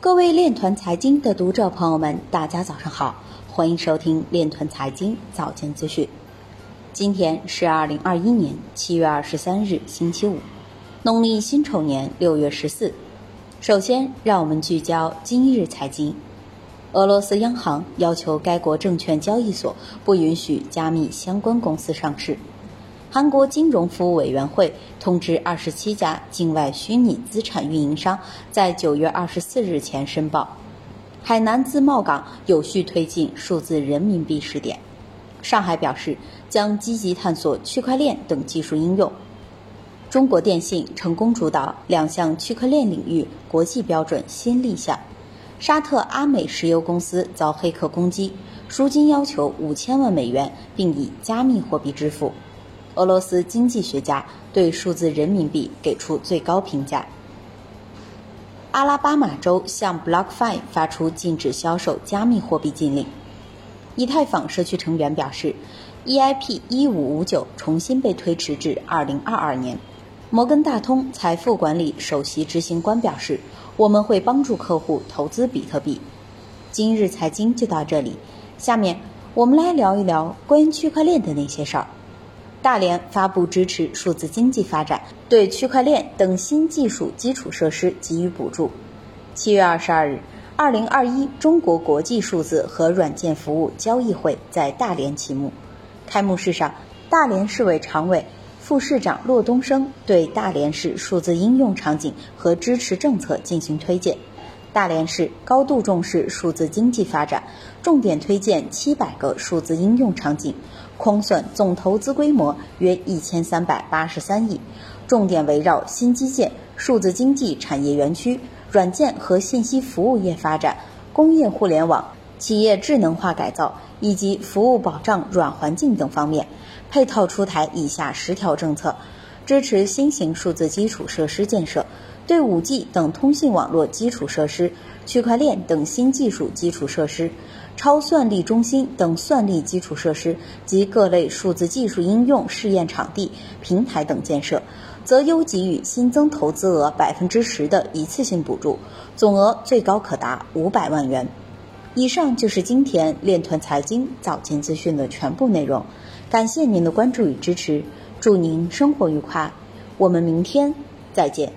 各位链团财经的读者朋友们，大家早上好，欢迎收听链团财经早间资讯。今天是二零二一年七月二十三日，星期五，农历辛丑年六月十四。首先，让我们聚焦今日财经。俄罗斯央行要求该国证券交易所不允许加密相关公司上市。韩国金融服务委员会通知二十七家境外虚拟资产运营商，在九月二十四日前申报。海南自贸港有序推进数字人民币试点。上海表示将积极探索区块链等技术应用。中国电信成功主导两项区块链领域国际标准新立项。沙特阿美石油公司遭黑客攻击，赎金要求五千万美元，并以加密货币支付。俄罗斯经济学家对数字人民币给出最高评价。阿拉巴马州向 BlockFi 发出禁止销售加密货币禁令。以太坊社区成员表示，EIP 一五五九重新被推迟至二零二二年。摩根大通财富管理首席执行官表示，我们会帮助客户投资比特币。今日财经就到这里，下面我们来聊一聊关于区块链的那些事儿。大连发布支持数字经济发展，对区块链等新技术基础设施给予补助。七月二十二日，二零二一中国国际数字和软件服务交易会在大连启幕。开幕式上，大连市委常委、副市长骆东升对大连市数字应用场景和支持政策进行推荐。大连市高度重视数字经济发展，重点推荐七百个数字应用场景，框算总投资规模约一千三百八十三亿，重点围绕新基建、数字经济产业园区、软件和信息服务业发展、工业互联网、企业智能化改造以及服务保障软环境等方面，配套出台以下十条政策，支持新型数字基础设施建设。对 5G 等通信网络基础设施、区块链等新技术基础设施、超算力中心等算力基础设施及各类数字技术应用试验场地、平台等建设，择优给予新增投资额百分之十的一次性补助，总额最高可达五百万元。以上就是今天链团财经早间资讯的全部内容，感谢您的关注与支持，祝您生活愉快，我们明天再见。